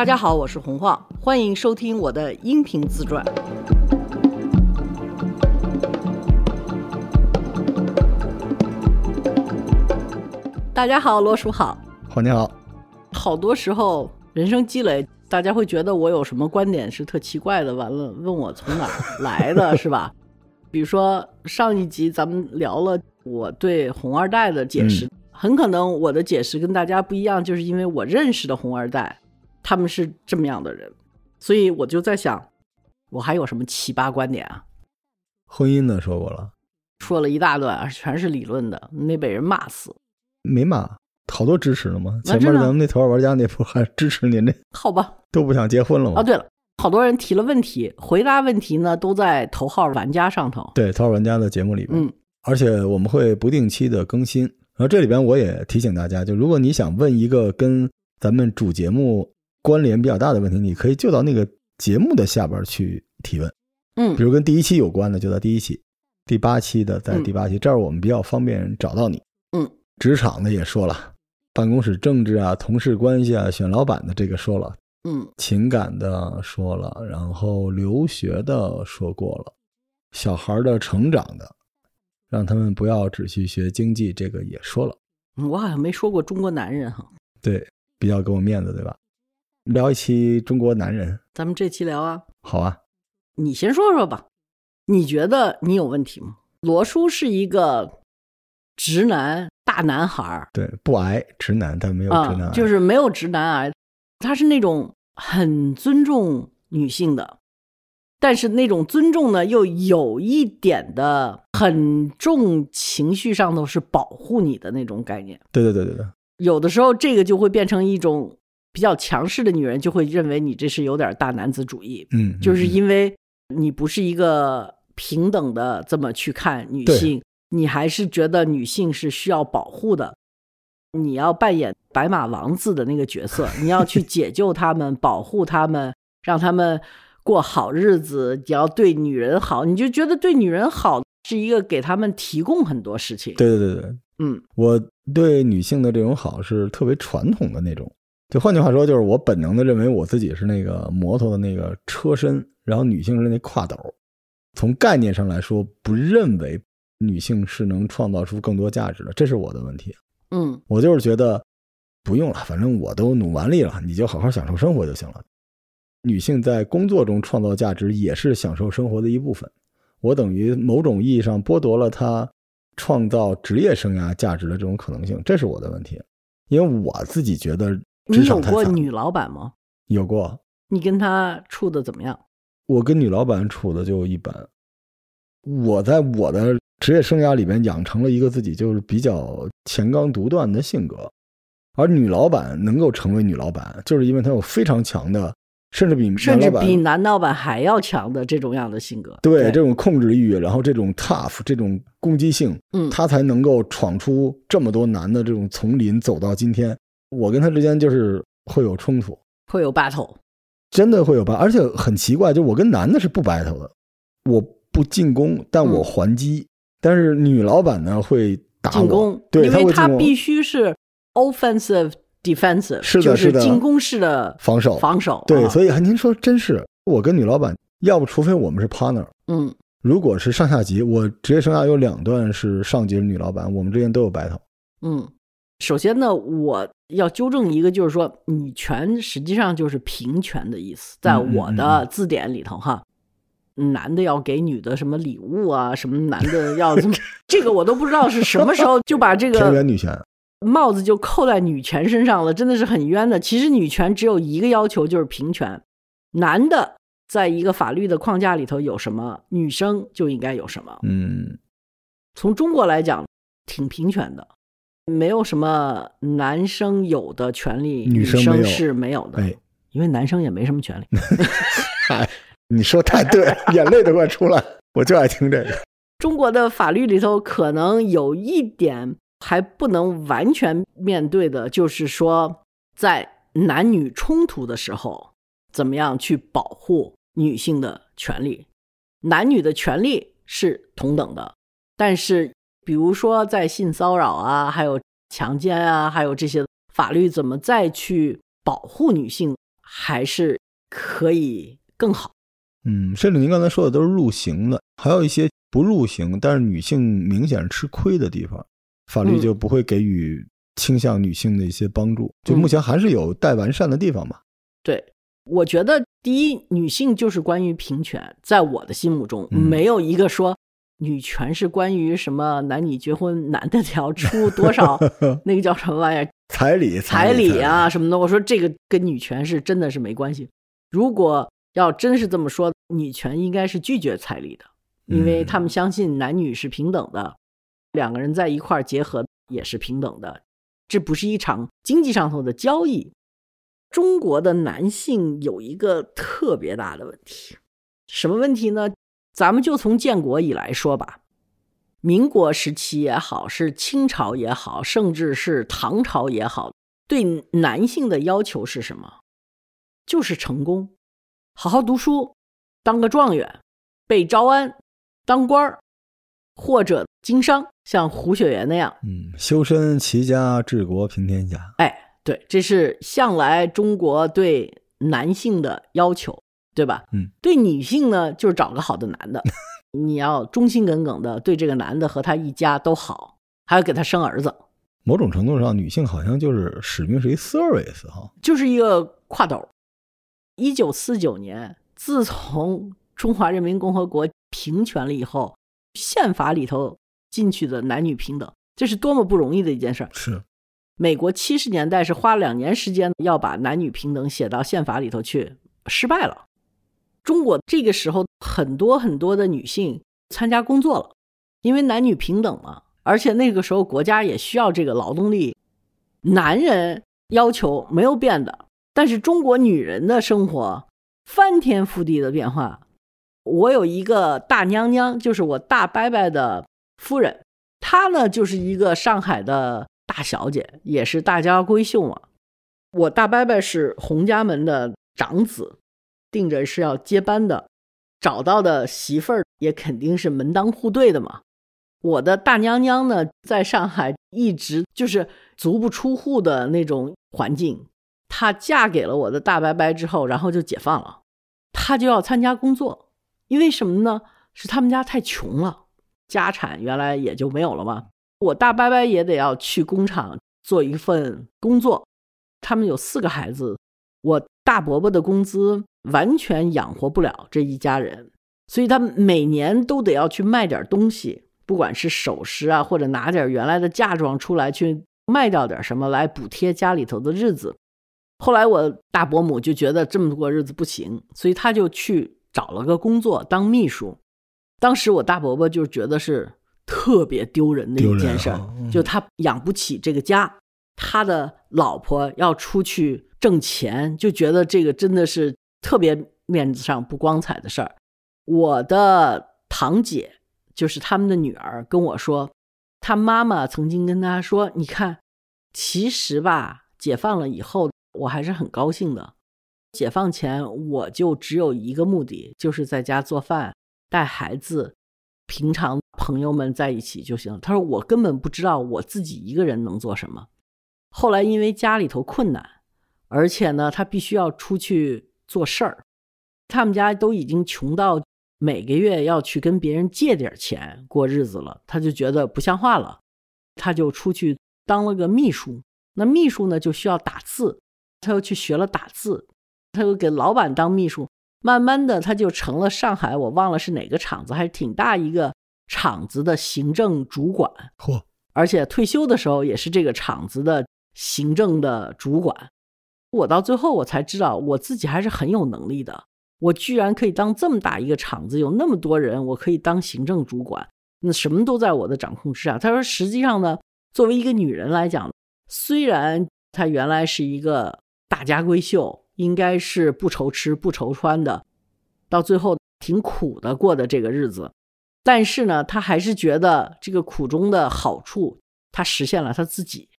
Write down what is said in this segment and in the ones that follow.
大家好，我是洪晃，欢迎收听我的音频自传。大家好，罗叔好。好，你好。好多时候人生积累，大家会觉得我有什么观点是特奇怪的，完了问我从哪儿来的，是吧？比如说上一集咱们聊了我对红二代的解释，很可能我的解释跟大家不一样，就是因为我认识的红二代他们是这么样的人，所以我就在想，我还有什么奇葩观点啊？婚姻呢说过了，说了一大段，全是理论的，没被人骂死。没骂，好多支持的吗。前面咱们那头号玩家那不还支持您这好吧？都不想结婚了吗？哦，对了，好多人提了问题，回答问题呢都在头号玩家上头。对，头号玩家的节目里边，嗯，而且我们会不定期的更新。然后这里边我也提醒大家，就如果你想问一个跟咱们主节目关联比较大的问题，你可以就到那个节目的下边去提问。嗯比如跟第一期有关的，就在第一期；第八期的在嗯第八期，这样我们比较方便找到你。嗯，职场的也说了，办公室政治啊、同事关系啊、选老板的这个说了，嗯情感的说了，然后留学的说过了，小孩的成长的，让他们不要只去学经济，这个也说了。嗯，我好像没说过中国男人哈，对，比较给我面子，对吧？聊一期中国男人，咱们这期聊啊，好啊。你先说说吧，你觉得你有问题吗？罗叔是一个直男大男孩儿。对，不癌直男，但没有直男癌、啊，就是没有直男癌，他是那种很尊重女性的，但是那种尊重呢，又有一点的很重情绪上头是保护你的那种概念。对对对对对，有的时候这个就会变成一种比较强势的女人，就会认为你这是有点大男子主义，嗯，就是嗯因为你不是一个平等的这么去看女性，你还是觉得女性是需要保护的。你要扮演白马王子的那个角色，你要去解救他们，保护他们，让他们过好日子。你要对女人好，你就觉得对女人好是一个给他们提供很多事情。，对对对对，嗯我对女性的这种好是特别传统的那种。就换句话说，就是我本能的认为我自己是那个摩托的那个车身，然后女性是那挎斗。从概念上来说，不认为女性是能创造出更多价值的，这是我的问题。嗯我就是觉得不用了，反正我都努完力了，你就好好享受生活就行了。女性在工作中创造价值也是享受生活的一部分。我等于某种意义上剥夺了她创造职业生涯价值的这种可能性，这是我的问题。因为我自己觉得你有过女老板吗？有过，你跟她处的怎么样？我跟女老板处的就一般。我在我的职业生涯里边养成了一个自己就是比较前刚独断的性格，而女老板能够成为女老板，就是因为她有非常强的，甚至比甚至比男老板还要强的这种样的性格。对对这种控制欲，然后这种 tough 这种攻击性，嗯她才能够闯出这么多男的这种丛林，走到今天。我跟他之间就是会有冲突，会有 battle。真的会有 battle，？而且很奇怪，就我跟男的是不 battle 的，我不进攻，但我嗯还击。但是女老板呢会打我进攻，对，因为会进攻他必须是 offensive defensive，是的就是的进攻式的防守防守。对，啊所以您说真是我跟女老板，要不除非我们是 partner，嗯如果是上下级，我职业生涯有两段是上级是女老板，我们之间都有 battle。嗯。首先呢，我要纠正一个，就是说女权实际上就是平权的意思，在我的字典里头哈。男的要给女的什么礼物啊？什么男的要？这个我都不知道是什么时候就把这个田园女权，帽子就扣在女权身上了，真的是很冤的。其实女权只有一个要求，就是平权。男的在一个法律的框架里头有什么，女生就应该有什么。嗯，从中国来讲，挺平权的，没有什么男生有的权利，女女生是没有的。哎，因为男生也没什么权利。嗨，你说太对了，眼泪都快出来，我就爱听这个。中国的法律里头可能有一点还不能完全面对的，就是说，在男女冲突的时候，怎么样去保护女性的权利？男女的权利是同等的，但是比如说在性骚扰啊，还有强奸啊，还有这些法律怎么再去保护女性，还是可以更好。嗯，甚至您刚才说的都是入刑的，还有一些不入刑，但是女性明显吃亏的地方，法律就不会给予倾向女性的一些帮助。就目前还是有待完善的地方吧。对，我觉得第一，女性就是关于平权，在我的心目中，没有一个说女权是关于什么男女结婚，男的要出多少 那个叫什么玩意儿彩礼、彩礼啊什么的。我说这个跟女权是真的是没关系。如果要真是这么说，女权应该是拒绝彩礼的，因为他们相信男女是平等的，两个人在一块儿结合也是平等的，这不是一场经济上头的交易。中国的男性有一个特别大的问题，什么问题呢？咱们就从建国以来说吧，民国时期也好，是清朝也好，甚至是唐朝也好，对男性的要求是什么？就是成功。好好读书，当个状元，被招安，当官儿，或者经商，像胡雪岩那样。嗯，修身齐家治国平天下。哎，对，这是向来中国对男性的要求，对吧？嗯，对女性呢，就是找个好的男的，你要忠心耿耿的对这个男的和他一家都好，还要给他生儿子。某种程度上，女性好像就是使命是一 service 哈，就是一个挎斗。一九四九年，自从中华人民共和国平权了以后，宪法里头进去的男女平等，这是多么不容易的一件事儿。是，美国七十年代是花了两年时间要把男女平等写到宪法里头去，失败了。中国这个时候很多很多的女性参加工作了，因为男女平等嘛，而且那个时候国家也需要这个劳动力，男人要求没有变的。但是中国女人的生活翻天覆地的变化。我有一个大娘娘，就是我大伯伯的夫人，她呢就是一个上海的大小姐，也是大家闺秀嘛。我大伯伯是洪家门的长子，定着是要接班的，找到的媳妇儿也肯定是门当户对的嘛。我的大娘娘呢，在上海一直就是足不出户的那种环境。她嫁给了我的大伯伯之后，然后就解放了，她就要参加工作，因为什么呢？是他们家太穷了，家产原来也就没有了嘛。我大伯伯也得要去工厂做一份工作，他们有四个孩子，我大伯伯的工资完全养活不了这一家人，所以他每年都得要去卖点东西，不管是首饰啊，或者拿点原来的嫁妆出来去卖掉点什么来补贴家里头的日子。后来我大伯母就觉得这么过日子不行，所以他就去找了个工作当秘书。当时我大伯伯就觉得是特别丢人的一件事，就他养不起这个家，他的老婆要出去挣钱，就觉得这个真的是特别面子上不光彩的事儿。我的堂姐就是他们的女儿跟我说，她妈妈曾经跟她说：“你看，其实吧，解放了以后。”我还是很高兴的。解放前，我就只有一个目的，就是在家做饭、带孩子，平常朋友们在一起就行了。他说我根本不知道我自己一个人能做什么。后来因为家里头困难，而且呢，他必须要出去做事儿，他们家都已经穷到每个月要去跟别人借点钱过日子了，他就觉得不像话了，他就出去当了个秘书。那秘书呢，就需要打字。他又去学了打字，他又给老板当秘书，慢慢的他就成了上海，我忘了是哪个厂子，还是挺大一个厂子的行政主管。嚯！而且退休的时候也是这个厂子的行政的主管。我到最后我才知道，我自己还是很有能力的。我居然可以当这么大一个厂子，有那么多人，我可以当行政主管，那什么都在我的掌控之下。他说，实际上呢，作为一个女人来讲，虽然她原来是一个。大家闺秀应该是不愁吃不愁穿的，到最后挺苦的过的这个日子，但是呢，他还是觉得这个苦中的好处，他实现了他自己。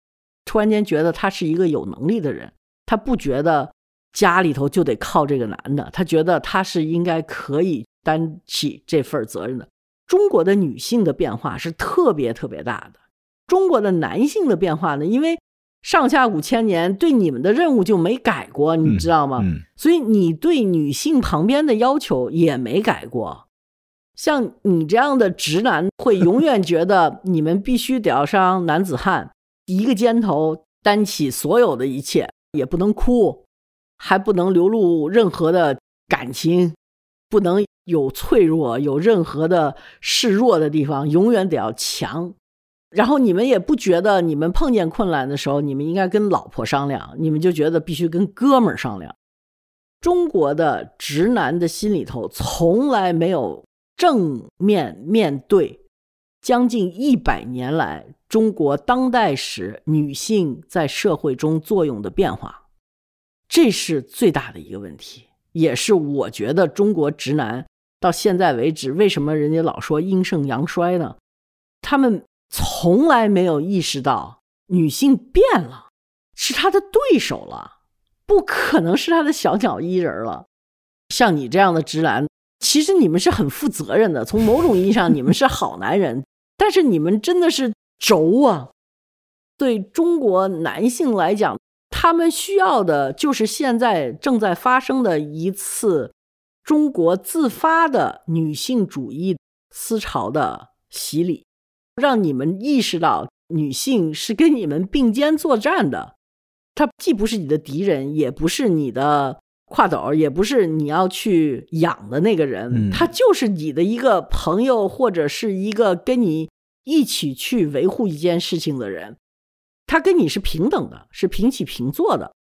突然间觉得他是一个有能力的人，他不觉得家里头就得靠这个男的，他觉得他是应该可以担起这份责任的。中国的女性的变化是特别特别大的，中国的男性的变化呢，因为。上下五千年对你们的任务就没改过，你知道吗？嗯所以你对女性旁边的要求也没改过。像你这样的直男，会永远觉得你们必须得要上男子汉，一个肩头担起所有的一切，也不能哭，还不能流露任何的感情，不能有脆弱，有任何的示弱的地方，永远得要强。然后你们也不觉得你们碰见困难的时候，你们应该跟老婆商量，你们就觉得必须跟哥们儿商量。中国的直男的心里头从来没有正面面对将近一百年来中国当代史女性在社会中作用的变化，这是最大的一个问题，也是我觉得中国直男到现在为止，为什么人家老说阴盛阳衰呢？他们从来没有意识到女性变了，是他的对手了。不可能是他的小鸟依人了。像你这样的直男，其实你们是很负责任的。从某种意义上，你们是好男人，但是你们真的是轴啊！对中国男性来讲，他们需要的就是现在正在发生的一次中国自发的女性主义思潮的洗礼，让你们意识到女性是跟你们并肩作战的。她既不是你的敌人，也不是你的挎斗，也不是你要去养的那个人，嗯他就是你的一个朋友，或者是一个跟你一起去维护一件事情的人。他跟你是平等的，是平起平坐的。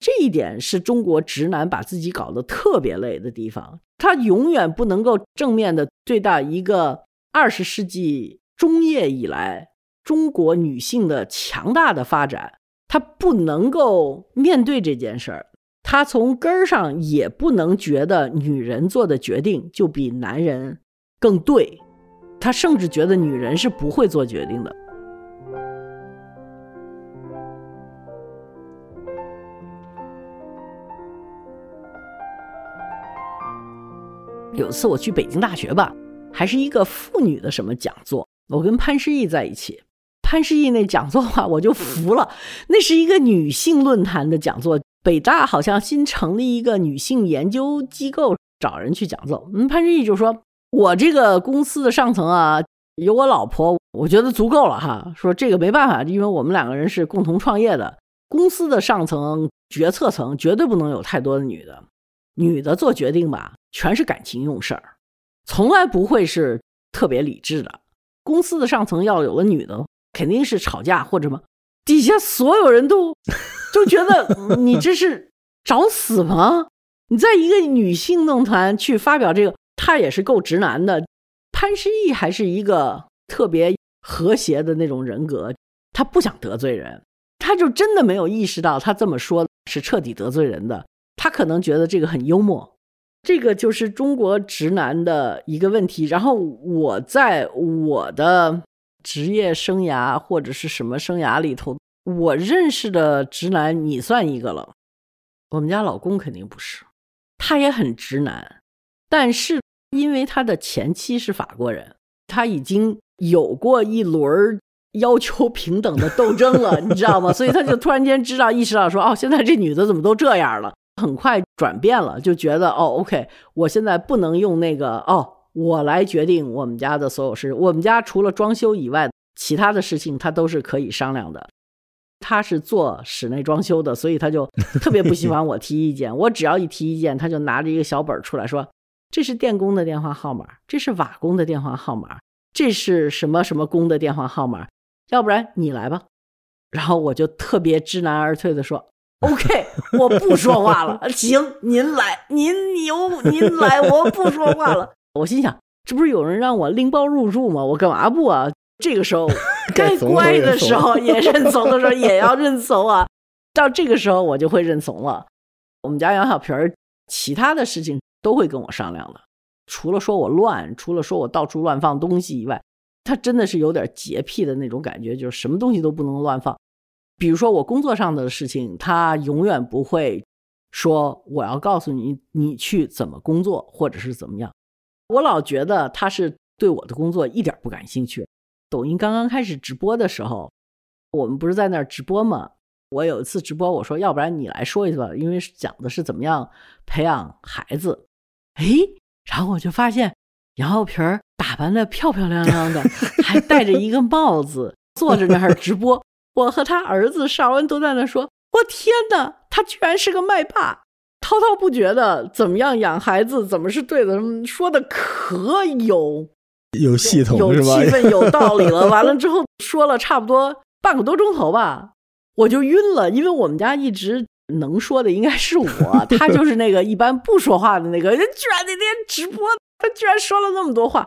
这一点是中国直男把自己搞得特别累的地方。他永远不能够正面的对待一个二十世纪中叶以来中国女性的强大的发展。他不能够面对这件事儿，他从根儿上也不能觉得女人做的决定就比男人更对，他甚至觉得女人是不会做决定的。有一次我去北京大学吧，还是一个妇女的什么讲座，我跟潘石屹在一起。潘石屹那讲座话，我就服了。那是一个女性论坛的讲座，北大好像新成立一个女性研究机构，找人去讲座。嗯，潘石屹就说：“我这个公司的上层啊，有我老婆，我觉得足够了哈。说这个没办法，因为我们两个人是共同创业的，公司的上层决策层绝对不能有太多的女的，女的做决定吧，全是感情用事儿，从来不会是特别理智的。公司的上层要有了女的。”肯定是吵架或者什么，底下所有人都就觉得你这是找死吗？你在一个女性论坛去发表这个，他也是够直男的。潘石屹还是一个特别和谐的那种人格，他不想得罪人，他就真的没有意识到他这么说是彻底得罪人的。他可能觉得这个很幽默，这个就是中国直男的一个问题。然后我在我的。职业生涯或者是什么生涯里头，我认识的直男你算一个了。我们家老公肯定不是，他也很直男，但是因为他的前妻是法国人，他已经有过一轮要求平等的斗争了，你知道吗？所以他就突然间知道意识到说，哦，现在这女的怎么都这样了？很快转变了，就觉得哦，OK，我现在不能用那个哦。我来决定我们家的所有事。我们家除了装修以外，其他的事情他都是可以商量的。他是做室内装修的，所以他就特别不喜欢我提意见。我只要一提意见，他就拿着一个小本出来说：“这是电工的电话号码，这是瓦工的电话号码，这是什么什么工的电话号码。要不然你来吧。”然后我就特别知难而退的说：“OK，我不说话了。行，您来，您牛，您来，我不说话了。”我心想，这不是有人让我拎包入住吗？我干嘛不啊？这个时候 该乖的时候也认 怂的时候也要认怂啊。到这个时候我就会认怂了。我们家杨小皮儿其他的事情都会跟我商量的，除了说我乱，除了说我到处乱放东西以外，他真的是有点洁癖的那种感觉，就是什么东西都不能乱放。比如说我工作上的事情，他永远不会说我要告诉你你去怎么工作或者是怎么样。我老觉得他是对我的工作一点不感兴趣。抖音刚刚开始直播的时候，我们不是在那儿直播吗？我有一次直播，我说要不然你来说一次吧，因为讲的是怎么样培养孩子。哎，然后我就发现杨浩平儿打扮的漂漂亮亮的，还戴着一个帽子，坐着那儿直播。我和他儿子邵文都在那说：“我天哪，他居然是个麦霸，滔滔不绝的怎么样养孩子，怎么是对的，说的可有有系统有气？氛、有道理了。完了之后说了差不多半个多钟头吧，我就晕了，因为我们家一直能说的应该是我，他就是那个一般不说话的那个。人 居然那天直播，他居然说了那么多话，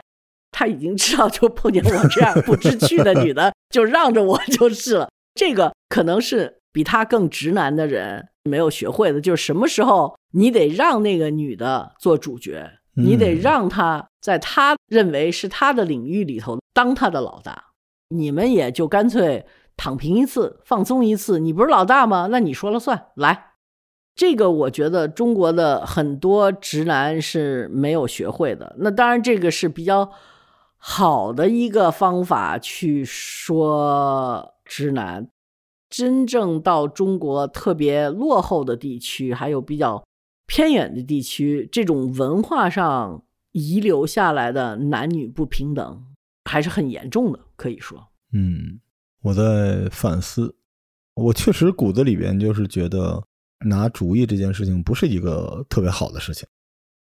他已经知道就碰见我这样不知趣的女的，就让着我 就是了。这个可能是比他更直男的人没有学会的，就是什么时候你得让那个女的做主角，你得嗯让她在她认为是她的领域里头当她的老大，你们也就干脆躺平一次，放松一次。你不是老大吗？那你说了算，来。这个我觉得中国的很多直男是没有学会的。那当然，这个是比较好的一个方法去说直男。真正到中国特别落后的地区，还有比较偏远的地区，这种文化上遗留下来的男女不平等还是很严重的，可以说。嗯，我在反思，我确实骨子里边就是觉得拿主意这件事情不是一个特别好的事情，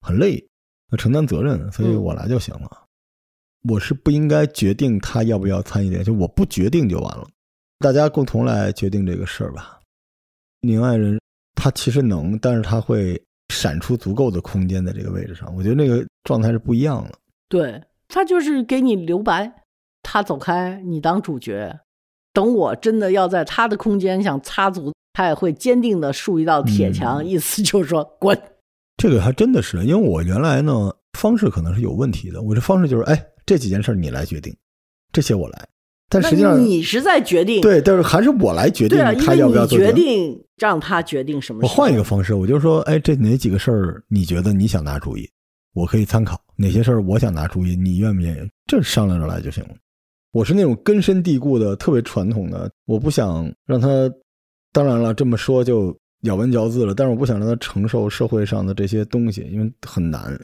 很累，要承担责任，所以嗯我来就行了。我是不应该决定他要不要参与联系，我不决定就完了，大家共同来决定这个事儿吧。宁爱人他其实能，但是他会闪出足够的空间在这个位置上，我觉得那个状态是不一样的。对他就是给你留白，他走开，你当主角。等我真的要在他的空间想插足，他也会坚定的竖一道铁墙，嗯意思就是说滚。这个还真的是，因为我原来呢方式可能是有问题的，我这方式就是，哎，这几件事儿你来决定，这些我来。但实际上，你是在决定，对，但是还是我来决定对啊，因为他要不要你决定。让他决定什么我。换一个方式，我就说，哎，这哪几个事儿你觉得你想拿主意，我可以参考；哪些事儿我想拿主意，你愿不愿意？这商量着来就行了。我是那种根深蒂固的、特别传统的，我不想让他。当然了，这么说就咬文嚼字了，但是我不想让他承受社会上的这些东西，因为很难。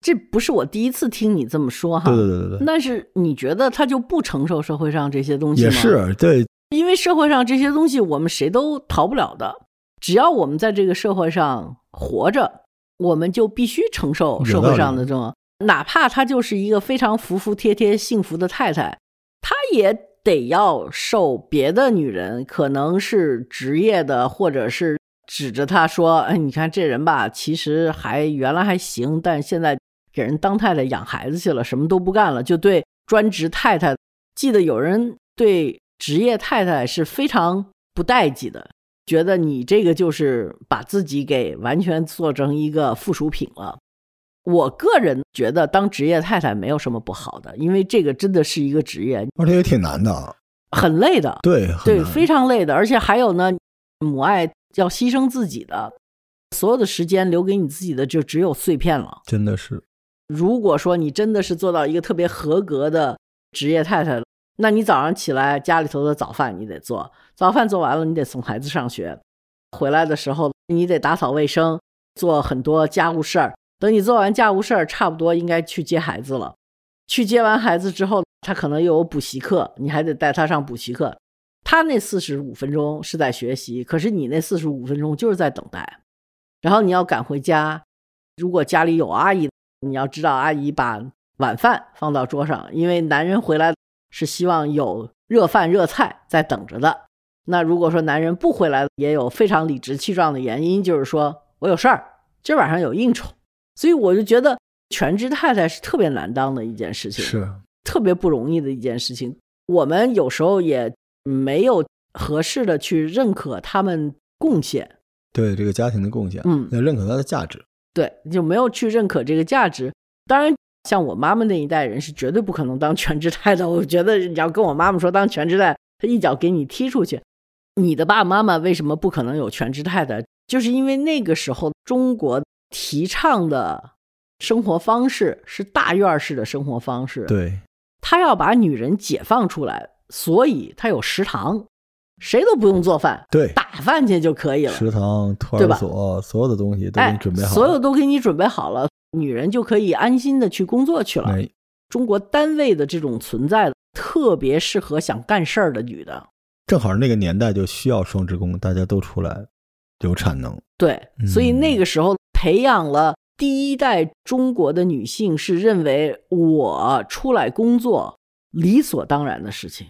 这不是我第一次听你这么说哈。对对对对对，但是你觉得他就不承受社会上这些东西吗？也，是对，因为社会上这些东西我们谁都逃不了的。只要我们在这个社会上活着，我们就必须承受社会上的这种，哪怕她就是一个非常服服帖帖、幸福的太太，她也得要受别的女人，可能是职业的，或者是指着她说：“哎，你看这人吧，其实还原来还行，但现在给人当太太养孩子去了，什么都不干了，就对专职太太。记得有人对职业太太是非常不待见的，觉得你这个就是把自己给完全做成一个附属品了。我个人觉得当职业太太没有什么不好的，因为这个真的是一个职业，而且也挺难的，很累的，对，对，非常累的，而且还有呢，母爱要牺牲自己的，所有的时间留给你自己的就只有碎片了。真的是，如果说你真的是做到一个特别合格的职业太太，那你早上起来家里头的早饭你得做，早饭做完了你得送孩子上学，回来的时候你得打扫卫生，做很多家务事儿。等你做完家务事儿，差不多应该去接孩子了。去接完孩子之后，他可能又有补习课，你还得带他上补习课。他那四十五分钟是在学习，可是你那四十五分钟就是在等待。然后你要赶回家，如果家里有阿姨，你要知道阿姨把晚饭放到桌上，因为男人回来是希望有热饭热菜在等着的。那如果说男人不回来，也有非常理直气壮的原因，就是说我有事儿，今晚上有应酬。所以我就觉得全职太太是特别难当的一件事情，是特别不容易的一件事情。我们有时候也没有合适的去认可他们贡献，对这个家庭的贡献，嗯要认可他的价值。对，就没有去认可这个价值。当然，像我妈妈那一代人是绝对不可能当全职太太。我觉得你要跟我妈妈说当全职太太，她一脚给你踢出去。你的爸爸妈妈为什么不可能有全职太太？就是因为那个时候中国提倡的生活方式是大院儿式的生活方式，对，他要把女人解放出来，所以他有食堂。谁都不用做饭，对，打饭去就可以了。食堂、托儿所，所有的东西都给哎你准备好了，所有都给你准备好了，女人就可以安心的去工作去了。哎中国单位的这种存在，特别适合想干事儿的女的。正好那个年代就需要双职工，大家都出来有产能。对，嗯所以那个时候培养了第一代中国的女性，是认为我出来工作理所当然的事情，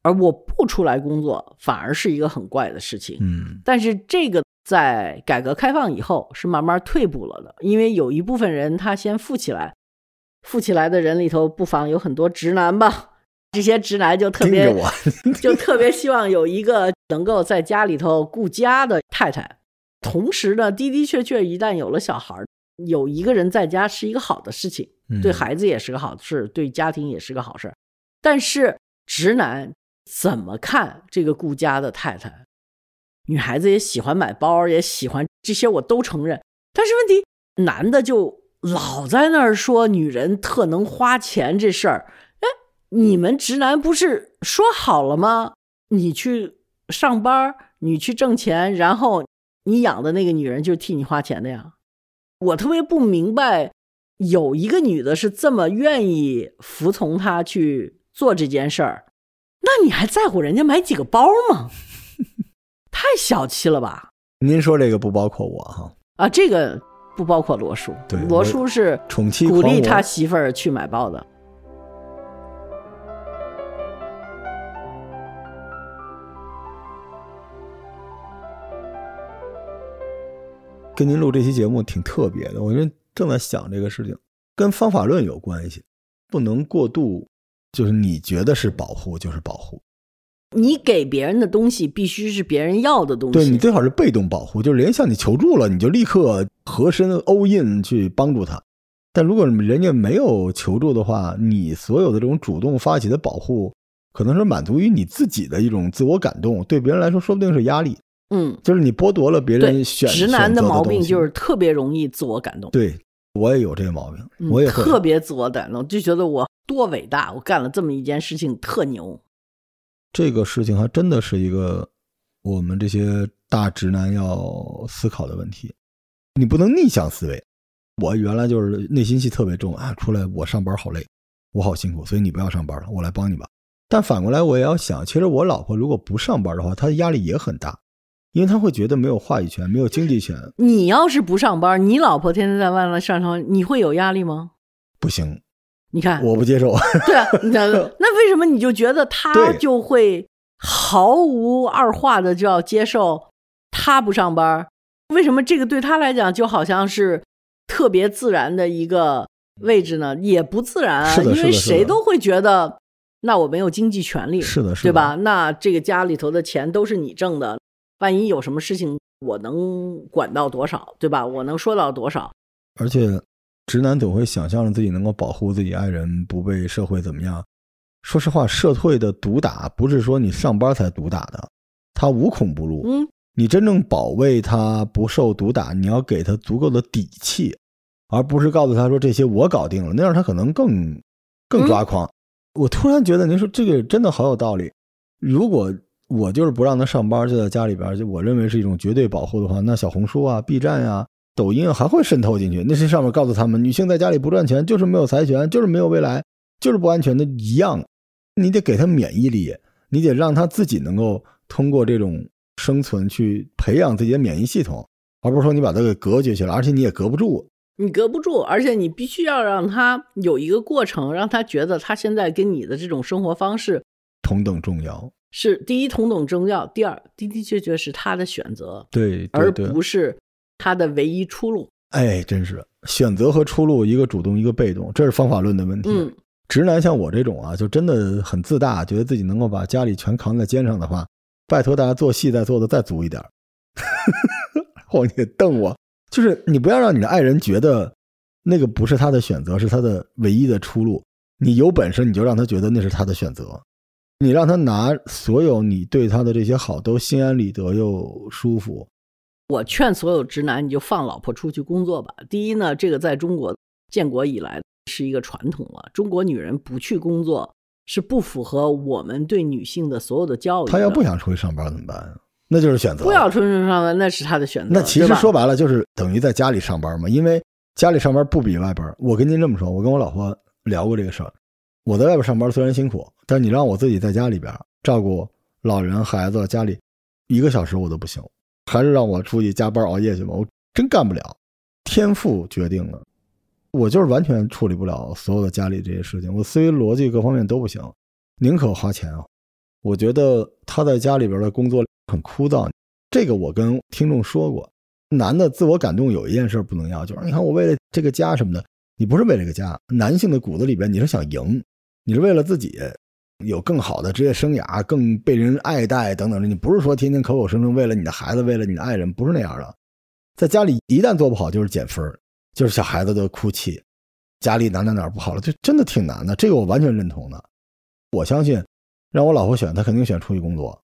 而我不出来工作反而是一个很怪的事情。嗯，但是这个在改革开放以后是慢慢退步了的，因为有一部分人他先富起来，富起来的人里头不妨有很多直男吧。这些直男就特别 就特别希望有一个能够在家里头顾家的太太。同时呢，的的确确，一旦有了小孩儿，有一个人在家是一个好的事情，嗯对孩子也是个好事，对家庭也是个好事。但是直男怎么看这个顾家的太太？女孩子也喜欢买包，也喜欢这些，我都承认。但是问题，男的就老在那儿说女人特能花钱这事儿。哎，你们直男不是说好了吗？你去上班，你去挣钱，然后你养的那个女人就是替你花钱的呀。我特别不明白，有一个女的是这么愿意服从他去做这件事儿，那你还在乎人家买几个包吗？太小气了吧！您说这个不包括我哈，啊，这个不包括罗叔对，罗叔是宠妻鼓励他媳妇儿去买包的。跟您录这期节目挺特别的，我就正在想这个事情，跟方法论有关系，不能过度，就是你觉得是保护就是保护，你给别人的东西必须是别人要的东西。对你最好是被动保护，就是人家向你求助了，你就立刻合身 all in 去帮助他。但如果人家没有求助的话，你所有的这种主动发起的保护，可能是满足于你自己的一种自我感动，对别人来说说不定是压力，嗯，就是你剥夺了别，人选直男的毛病就是特别容易自我感动。对我也有这个毛病，嗯我也会特别自我感动，就觉得我多伟大，我干了这么一件事情特牛。这个事情还真的是一个我们这些大直男要思考的问题。你不能逆向思维。我原来就是内心戏特别重啊，出来我上班好累，我好辛苦，所以你不要上班了，我来帮你吧。但反过来我也要想，其实我老婆如果不上班的话，她的压力也很大，因为他会觉得没有话语权，没有经济权，你要是不上班，你老婆天天在外面上班，你会有压力吗？不行，你看，我不接受。对啊，你看，那为什么你就觉得他就会毫无二话的就要接受他不上班？为什么这个对他来讲就好像是特别自然的一个位置呢？也不自然啊，因为谁都会觉得，那我没有经济权利，是的，是的，对吧？？那这个家里头的钱都是你挣的，万一有什么事情，我能管到多少，对吧？我能说到多少？而且，直男总会想象着自己能够保护自己爱人不被社会怎么样。说实话，社会的毒打不是说你上班才毒打的，他无孔不入。嗯，你真正保卫他不受毒打，你要给他足够的底气，而不是告诉他说这些我搞定了，那样他可能更更抓狂。我突然觉得您说这个真的好有道理。如果我就是不让他上班，就在家里边，就我认为是一种绝对保护的话，那小红书啊、B 站呀、抖音还会渗透进去。那些上面告诉他们，女性在家里不赚钱就是没有财权，就是没有未来，就是不安全的一样。你得给他免疫力，你得让他自己能够通过这种生存去培养自己的免疫系统，而不是说你把他给隔绝起来，而且你也隔不住。你隔不住，而且你必须要让他有一个过程，让他觉得他现在跟你的这种生活方式同等重要，是第一同等重要，第二的的确确是他的选择，对，对而不是他的唯一出路。哎，真是选择和出路，一个主动，一个被动，这是方法论的问题。嗯，直男像我这种啊，就真的很自大，觉得自己能够把家里全扛在肩上的话，拜托大家做戏再做的再足一点儿。嚯，你瞪我，就是你不要让你的爱人觉得那个不是他的选择，是他的唯一的出路。你有本事你就让他觉得那是他的选择，你让他拿所有你对他的这些好都心安理得又舒服。我劝所有直男，你就放老婆出去工作吧。第一呢，这个在中国建国以来是一个传统了，中国女人不去工作是不符合我们对女性的所有的教育的。他要不想出去上班怎么办？那就是选择。不要出去上班，那是他的选择。那其实说白了就是等于在家里上班嘛，因为家里上班不比外边。我跟您这么说，我跟我老婆聊过这个事儿。我在外边上班虽然辛苦，但你让我自己在家里边照顾老人、孩子，家里一个小时我都不行，还是让我出去加班熬夜去吧，我真干不了。天赋决定了，我就是完全处理不了所有的家里这些事情，我思维逻辑各方面都不行，宁可花钱啊。我觉得他在家里边的工作很枯燥，这个我跟听众说过。男的自我感动有一件事不能要，就是你看我为了这个家什么的，你不是为了这个家，男性的骨子里边你是想赢，你是为了自己有更好的职业生涯，更被人爱戴等等的。你不是说天天口口声声为了你的孩子，为了你的爱人，不是那样的。在家里一旦做不好，就是减分，就是小孩子的哭泣，家里哪哪哪不好了，就真的挺难的。这个我完全认同的。我相信，让我老婆选，她肯定选出去工作，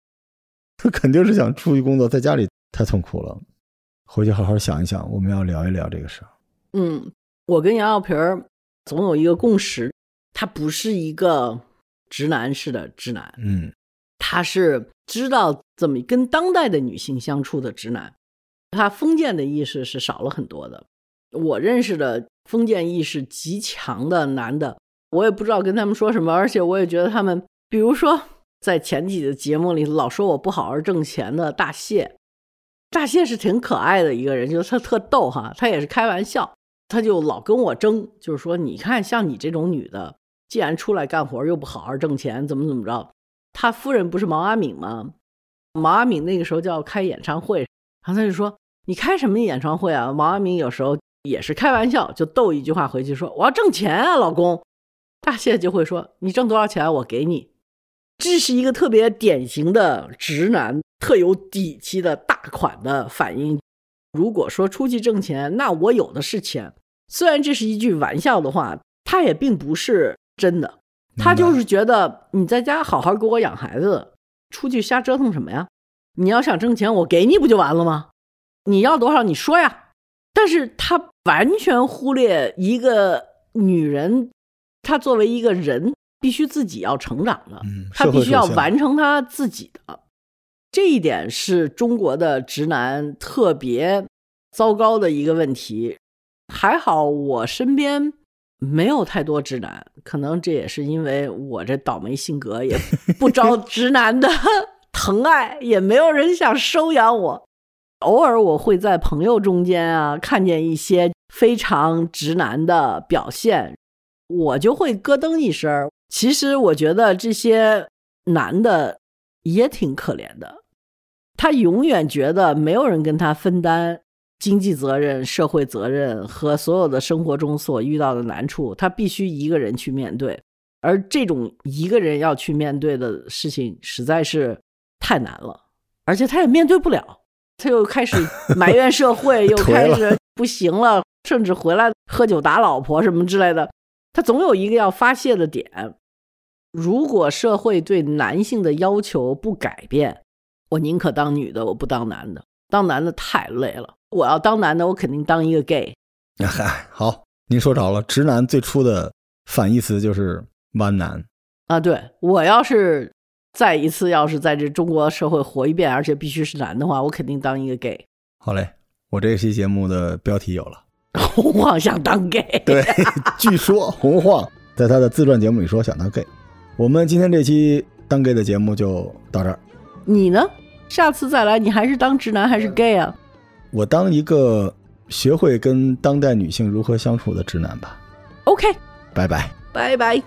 她肯定是想出去工作，在家里太痛苦了。回去好好想一想，我们要聊一聊这个事儿。嗯，我跟杨小平儿总有一个共识，他不是一个直男式的直男，嗯他是知道怎么跟当代的女性相处的直男，他封建的意识是少了很多的。我认识的封建意识极强的男的，我也不知道跟他们说什么，而且我也觉得他们，比如说在前几的节目里老说我不好好挣钱的大谢，大谢是挺可爱的一个人，就是他特逗哈，他也是开玩笑，他就老跟我争，就是说你看像你这种女的，既然出来干活又不好好挣钱，怎么怎么着。他夫人不是毛阿敏吗？毛阿敏那个时候就要开演唱会，然后他就说：“你开什么演唱会啊？”毛阿敏有时候也是开玩笑，就逗一句话回去说：“我要挣钱啊，老公。”大谢就会说：“你挣多少钱，我给你。”这是一个特别典型的直男，特有底气的大款的反应。如果说出去挣钱，那我有的是钱。虽然这是一句玩笑的话，他也并不是真的。他就是觉得你在家好好给我养孩子，出去瞎折腾什么呀？你要想挣钱，我给你不就完了吗？你要多少你说呀。但是他完全忽略一个女人，她作为一个人，必须自己要成长的，嗯，她必须要完成她自己的。这一点是中国的直男特别糟糕的一个问题。还好我身边没有太多直男，可能这也是因为我这倒霉性格也不招 直男的疼爱，也没有人想收养我。偶尔我会在朋友中间啊看见一些非常直男的表现，我就会咯噔一声儿。其实我觉得这些男的也挺可怜的，他永远觉得没有人跟他分担经济责任、社会责任和所有的生活中所遇到的难处，他必须一个人去面对。而这种一个人要去面对的事情实在是太难了，而且他也面对不了，他又开始埋怨社会，又开始不行了，甚至回来喝酒打老婆什么之类的。他总有一个要发泄的点。如果社会对男性的要求不改变，我宁可当女的，我不当男的。当男的太累了，我要当男的，我肯定当一个 gay。嗨，好，您说着了。直男最初的反义词就是弯男。啊，对我要是再一次要是在这中国社会活一遍，而且必须是男的话，我肯定当一个 gay。好嘞，我这期节目的标题有了。洪晃想当 gay，对，据说洪晃在他的自传节目里说想当 gay。我们今天这期当 gay 的节目就到这儿。你呢？下次再来，你还是当直男还是 gay 啊？我当一个学会跟当代女性如何相处的直男吧。OK，拜拜。拜拜。